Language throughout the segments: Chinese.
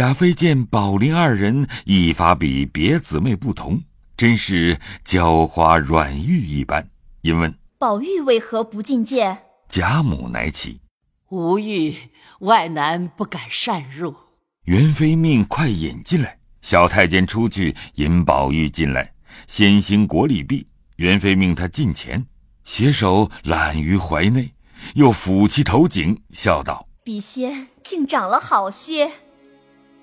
贾妃见宝林二人一发比别姊妹不同，真是娇花软玉一般，因问宝玉为何不进见？贾母乃起，无欲，外男不敢擅入。元妃命快引进来。小太监出去引宝玉进来，先行国礼毕，元妃命他近前，携手揽于怀内，又抚其头颈，笑道：“笔仙竟长了好些。”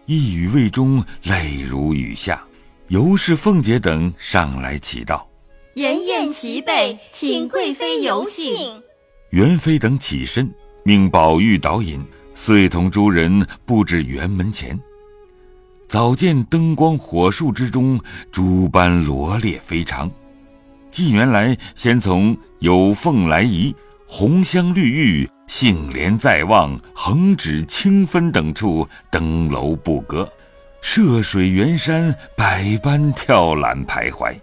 一语未终，泪如雨下。尤氏、凤姐等上来祈道：“筵宴齐备，请贵妃游幸。”元妃等起身，命宝玉导引，遂同诸人布置园门前。早见灯光火树之中，诸般罗列非常。纪元来先从有凤来仪、红香绿玉、杏帘在望、横指清分等处登楼不阁，涉水圆山百般跳览徘徊，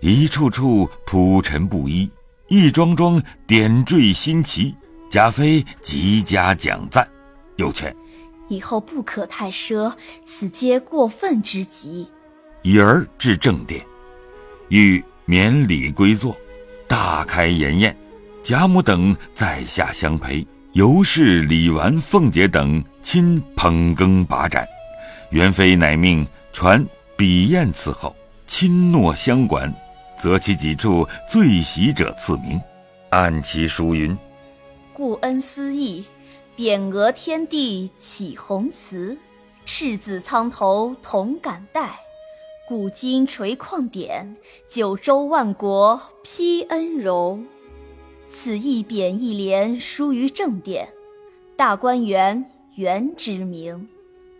一处处铺陈不一，一桩桩点缀新奇。贾妃极加奖赞，又劝。以后不可太奢，此皆过分之极。已而至正殿，欲免礼归坐，大开筵宴。贾母等在下相陪，尤氏、李纨、凤姐等亲捧羹把盏。元妃乃命传笔砚伺候，亲诺相管，择其几处最喜者赐名，按其书云：“故恩思义。”匾额天地起红词，赤子苍头同感戴，古今垂旷典，九州万国披恩荣。此一匾一联书于正殿，大观园原之名，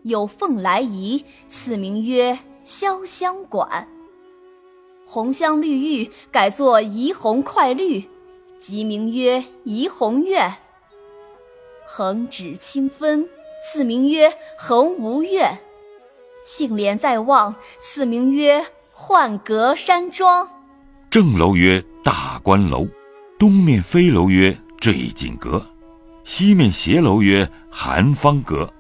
有凤来仪，此名曰潇湘馆。红香绿玉改作怡红快绿，即名曰怡红院。横指清芬赐名曰横无怨；杏帘在望，赐名曰浣阁山庄。正楼曰大观楼，东面飞楼曰坠锦阁，西面斜楼曰寒芳阁。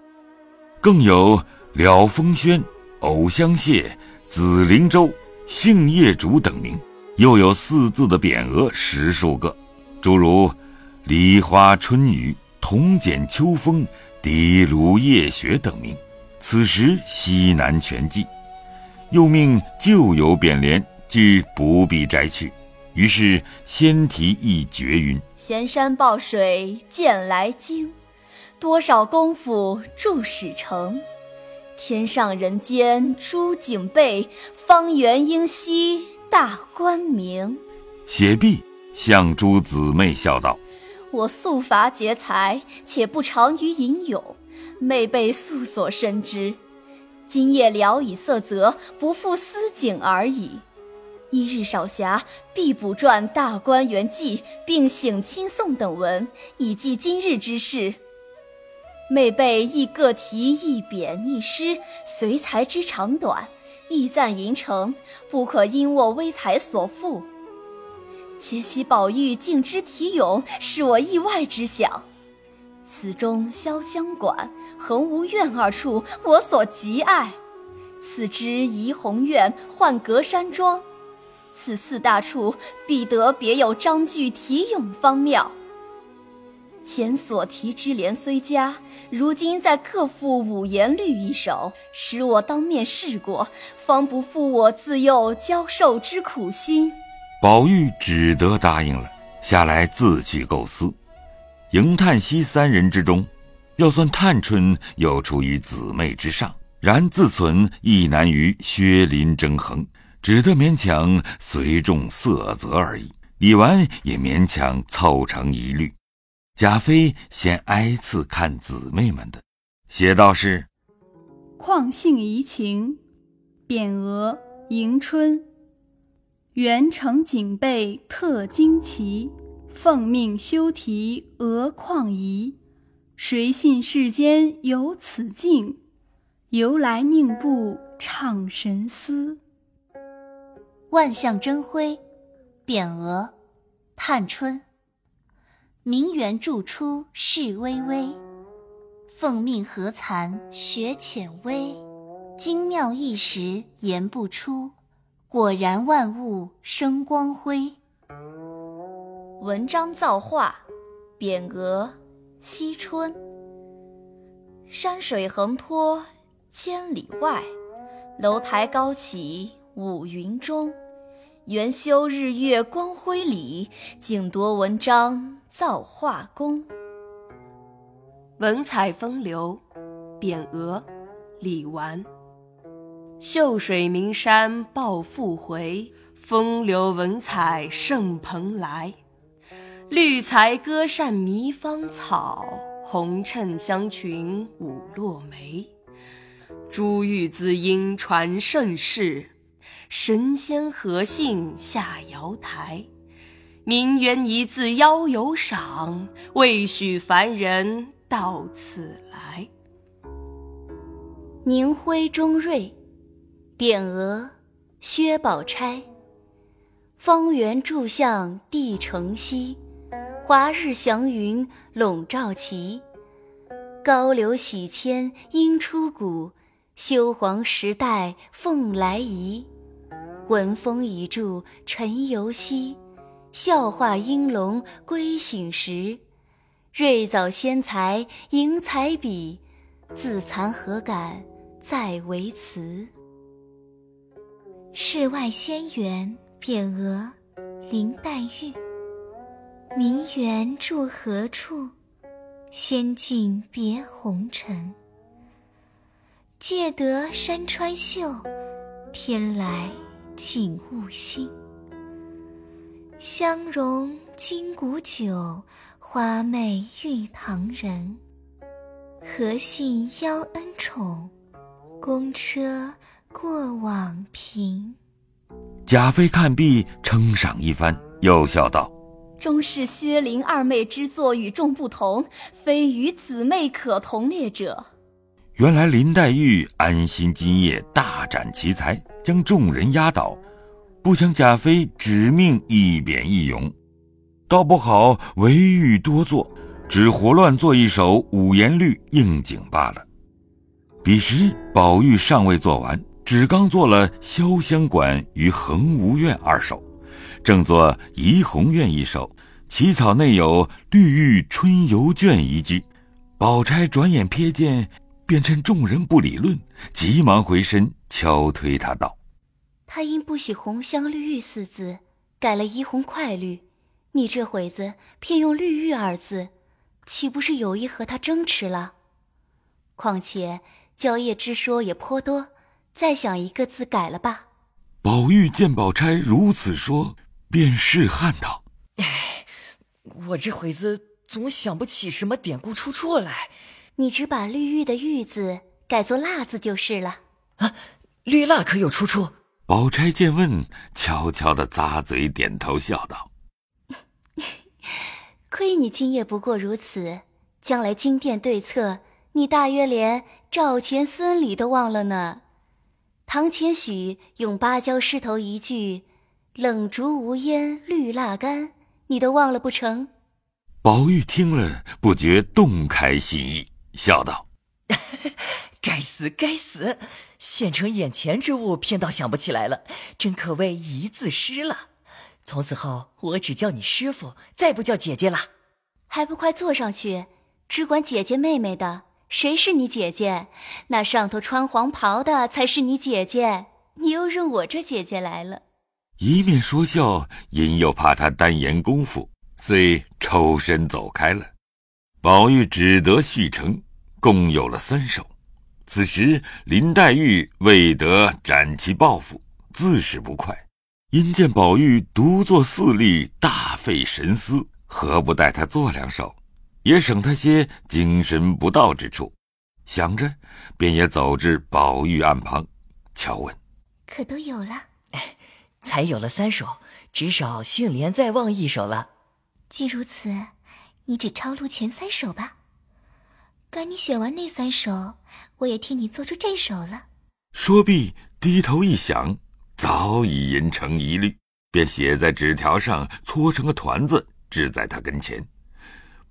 更有了风轩、藕香榭、紫菱洲、杏叶竹等名，又有四字的匾额十数个，诸如梨花春雨。铜剪秋风、滴炉夜雪等名，此时西南全记。又命旧有匾联，俱不必摘去。于是先题一绝云：“闲山抱水见来经，多少功夫著始成。天上人间诸景备，方圆英熙大观明。”写毕，向诸姊妹笑道。我素乏劫财，且不长于吟咏，妹辈素所深知。今夜聊以色泽，不负思景而已。一日少暇，必补撰《大观园记》，并省亲送等文，以记今日之事。每辈亦各题一匾一诗，随才之长短，意赞吟成，不可因我微才所负。且喜宝玉敬之体咏，是我意外之想。此中潇湘馆、恒芜苑二处，我所极爱。此之怡红院、浣阁山庄，此四大处，必得别有章句题咏方妙。前所题之联虽佳，如今再各赋五言律一首，使我当面试过，方不负我自幼教授之苦心。宝玉只得答应了，下来自去构思。迎、叹、息三人之中，要算探春又处于姊妹之上，然自存亦难于薛林争衡，只得勉强随众色泽而已。李纨也勉强凑成一律。贾妃先挨次看姊妹们的，写道是：况幸怡情，匾额迎春。元成警备特惊奇，奉命修题额况怡。谁信世间有此境？由来宁不畅神思？万象争辉，匾额，探春。名园著出世微微，奉命何残学浅微，精妙一时言不出，果然万物生光辉。文章造化，匾额，惜春。山水横拖千里外，楼台高起五云中。元修日月光辉里，竟夺文章造化功。文采风流，匾额，李纨。秀水名山抱复回，风流文采盛蓬莱。绿才歌扇迷芳草，红衬香裙舞落梅。珠玉滋阴传盛世，神仙何幸下瑶台？名媛一字邀有赏，未许凡人到此来。宁辉中瑞，匾额，薛宝钗。方圆柱向帝城西。华日祥云笼罩旗，高流洗迁应出谷，修黄时代凤来仪。闻风已著尘犹稀，笑话应龙归醒时。瑞藻仙才迎彩笔，自惭何敢再为词。世外仙缘，匾额，林黛玉。名园住何处？仙境别红尘。借得山川秀，天来景物新。香融金谷酒，花媚玉堂人。何幸邀恩宠？公车过往频。贾妃看毕，称赏一番，又笑道。终是薛灵二妹之作与众不同，非与姊妹可同列者。原来林黛玉安心今夜大展奇才，将众人压倒，不想贾妃指命一贬一咏，倒不好唯欲多作，只胡乱做一首五言律应景罢了。彼时宝玉尚未做完，只刚做了潇湘馆与衡芜苑二首。正作怡红院一首，起草内有“绿玉春游卷”一句，宝钗转眼瞥见，便趁众人不理论，急忙回身敲推他道：“他因不喜‘红香绿玉’四字，改了‘怡红快绿’，你这会子偏用‘绿玉’二字，岂不是有意和他争持了？况且蕉叶之说也颇多，再想一个字改了吧。”宝玉见宝钗如此说。便试探道：“哎，我这会子总想不起什么典故出处来。你只把‘绿玉’的‘玉’字改作‘蜡’字就是了。啊，‘绿蜡’可有出处？”宝钗见问，悄悄的咂嘴点头，笑道：“亏你今夜不过如此，将来金殿对策，你大约连赵钱孙李都忘了呢。堂前许用芭蕉诗头一句。”冷烛无烟绿蜡干，你都忘了不成？宝玉听了，不觉洞开心意，笑道：“ 该死，该死！现成眼前之物，偏倒想不起来了，真可谓一字失了。从此后，我只叫你师傅，再不叫姐姐了。还不快坐上去，只管姐姐妹妹的，谁是你姐姐？那上头穿黄袍的才是你姐姐，你又认我这姐姐来了。”一面说笑，因又怕他单言功夫，遂抽身走开了。宝玉只得续成，共有了三首。此时林黛玉未得展其抱负，自是不快。因见宝玉独坐四立，大费神思，何不带他做两首，也省他些精神不到之处。想着，便也走至宝玉案旁，悄问：“可都有了？”才有了三首，只少杏帘再望一首了。既如此，你只抄录前三首吧。赶你写完那三首，我也替你做出这首了。说毕，低头一想，早已吟成一律，便写在纸条上，搓成个团子，置在他跟前。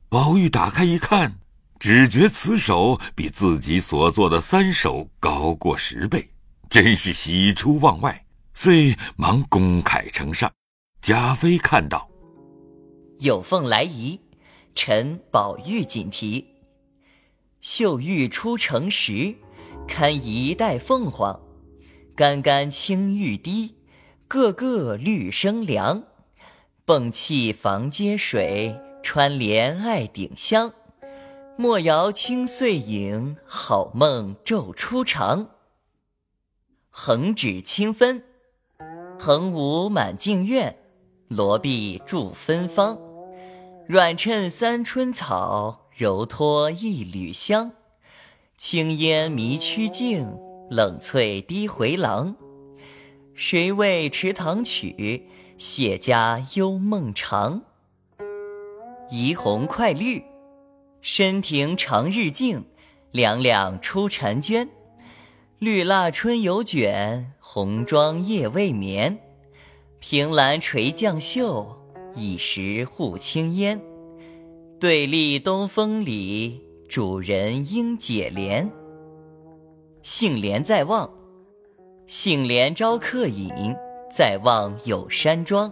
宝玉打开一看，只觉此首比自己所做的三首高过十倍，真是喜出望外，遂忙公楷呈上。贾妃看到，有凤来仪，臣宝玉锦题。秀玉出城时，堪一代凤凰。干干青玉滴，个个绿生凉。蹦气房阶水，穿帘爱顶香。莫摇清碎影，好梦昼初长。横指清分，横舞满径院，罗臂著芬芳。软衬三春草，柔脱一缕香。轻烟迷曲径，冷翠低回廊。谁为池塘曲，谢家幽梦长。怡红快绿。深庭长日静，两两出婵娟。绿蜡春犹卷，红妆夜未眠。凭栏垂绛袖，以时护青烟。对立东风里，主人应解怜。杏帘在望，杏帘招客饮，在望有山庄。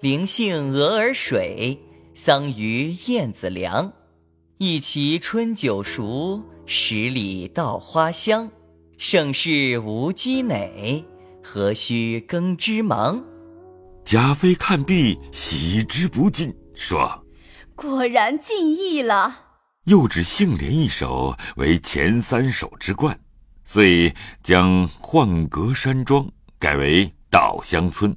灵杏鹅儿水，桑榆燕子梁。一畦春酒熟，十里稻花香。盛世无积馁，何须耕织忙？贾妃看毕，喜之不尽，说：“果然尽意了。”又指杏帘一首为前三首之冠，遂将幻阁山庄改为稻香村，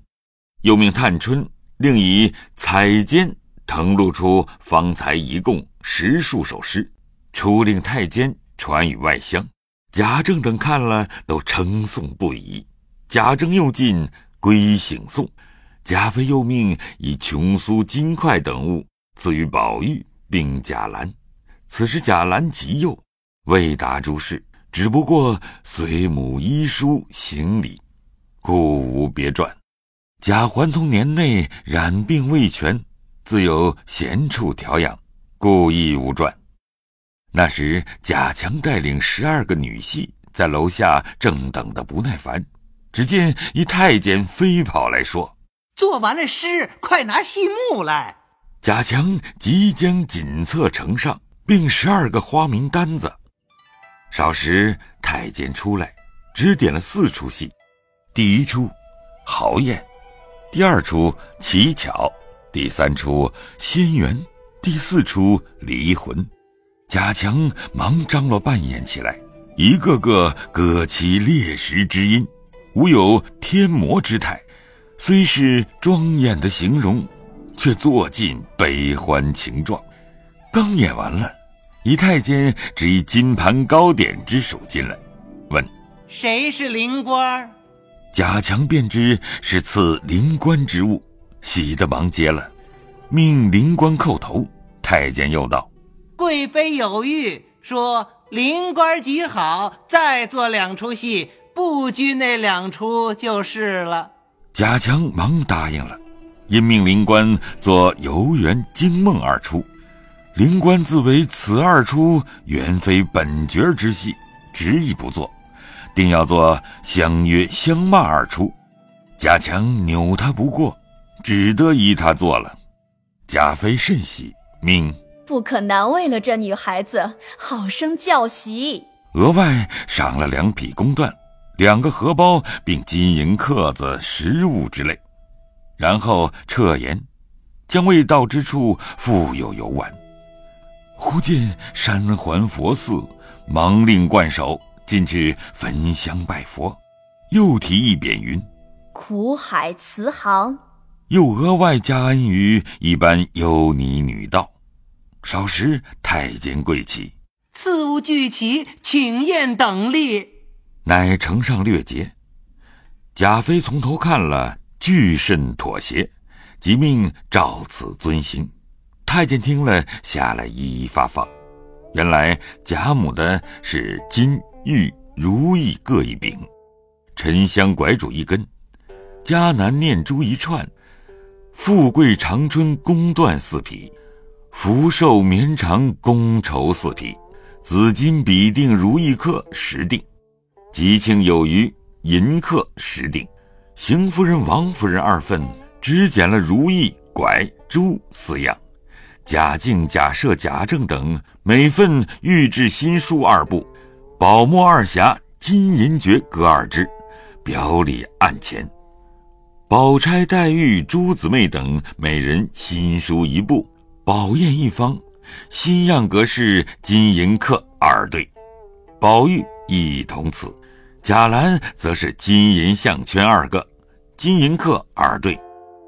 又命探春另以彩笺誊录出方才一共。十数首诗，出令太监传与外乡。贾政等看了，都称颂不已。贾政又进归省颂，贾妃又命以琼酥、金块等物赐予宝玉，并贾兰。此时贾兰极幼，未达诸事，只不过随母医书行礼，故无别传。贾环从年内染病未痊，自有闲处调养。故意无传。那时贾强带领十二个女戏在楼下正等得不耐烦，只见一太监飞跑来说：“做完了诗，快拿戏目来。”贾强即将锦册呈上，并十二个花名单子。少时太监出来，只点了四出戏：第一出豪宴，第二出奇巧，第三出仙缘。第四出离魂，贾强忙张罗扮演起来，一个个各起猎食之音，无有天魔之态，虽是庄严的形容，却做尽悲欢情状。刚演完了，一太监只一金盘糕点之手进来，问：“谁是灵官？”贾强便知是赐灵官之物，喜得忙接了。命灵官叩头，太监又道：“贵妃有谕，说灵官极好，再做两出戏，不拘那两出就是了。”贾强忙答应了，因命灵官做游园惊梦二出。灵官自为此二出原非本角之戏，执意不做，定要做相约相骂二出。贾强扭他不过，只得依他做了。贾妃甚喜，命不可难为了这女孩子，好生教习。额外赏了两匹公缎，两个荷包，并金银刻子、食物之类。然后撤言，将未到之处复有游玩。忽见山环佛寺，忙令冠手进去焚香拜佛，又提一匾云：“苦海慈航。”又额外加恩于一般优尼女道。少时，太监跪起，赐物俱齐，请宴等例。乃呈上略节。贾妃从头看了，俱甚妥协，即命照此遵行。太监听了，下来一一发放。原来贾母的是金玉如意各一柄，沉香拐拄一根，迦南念珠一串。富贵长春宫缎四匹，福寿绵长宫绸四匹。紫金比定如意刻十锭，吉庆有余银客十锭。邢夫人、王夫人二份只捡了如意、拐、珠四样，贾敬、贾赦、贾政等每份御制新书二部，宝墨二匣、金银爵各二只，表里案前。宝钗、黛玉、诸姊妹等每人新书一部，宝砚一方，新样格式金银刻二对。宝玉一同此。贾兰则是金银项圈二个，金银客二对。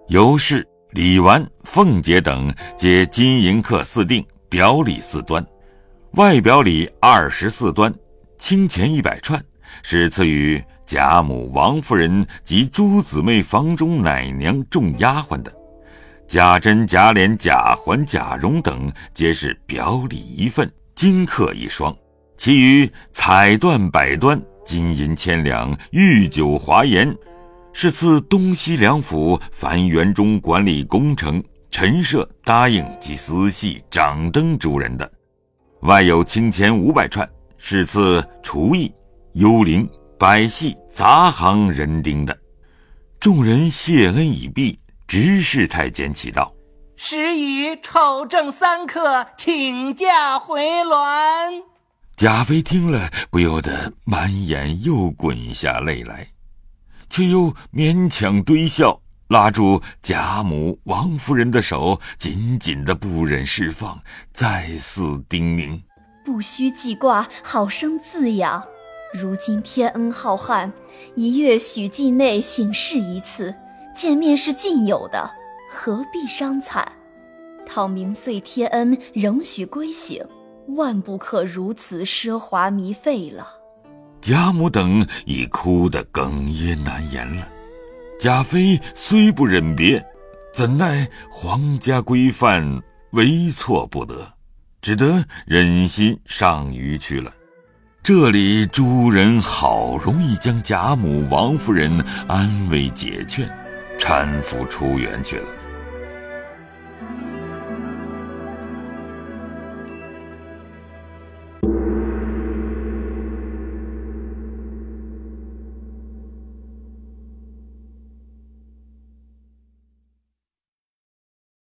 尤氏、李纨、凤姐等皆金银客四锭，表里四端，外表里二十四端，清钱一百串，是赐予。贾母、王夫人及诸姊妹房中奶娘、众丫鬟的，贾珍、贾琏、贾环、贾蓉等皆是表里一份，金客一双。其余彩缎百端，金银千两，御酒华筵，是赐东西两府凡园中管理工程、陈设、答应及司戏、掌灯诸人的。外有清钱五百串，是赐厨役、幽灵。百戏杂行人丁的，众人谢恩已毕，执事太监启道：“时已丑正三刻，请假回銮。”贾妃听了，不由得满眼又滚下泪来，却又勉强堆笑，拉住贾母、王夫人的手，紧紧的不忍释放，再四叮咛：“不须记挂，好生自养。”如今天恩浩瀚，一月许季内省事一次，见面是尽有的，何必伤惨？倘明岁天恩仍许归省，万不可如此奢华糜费了。贾母等已哭得哽咽难言了。贾妃虽不忍别，怎奈皇家规范，为错不得，只得忍心上虞去了。这里诸人好容易将贾母、王夫人安慰解劝，搀扶出园去了。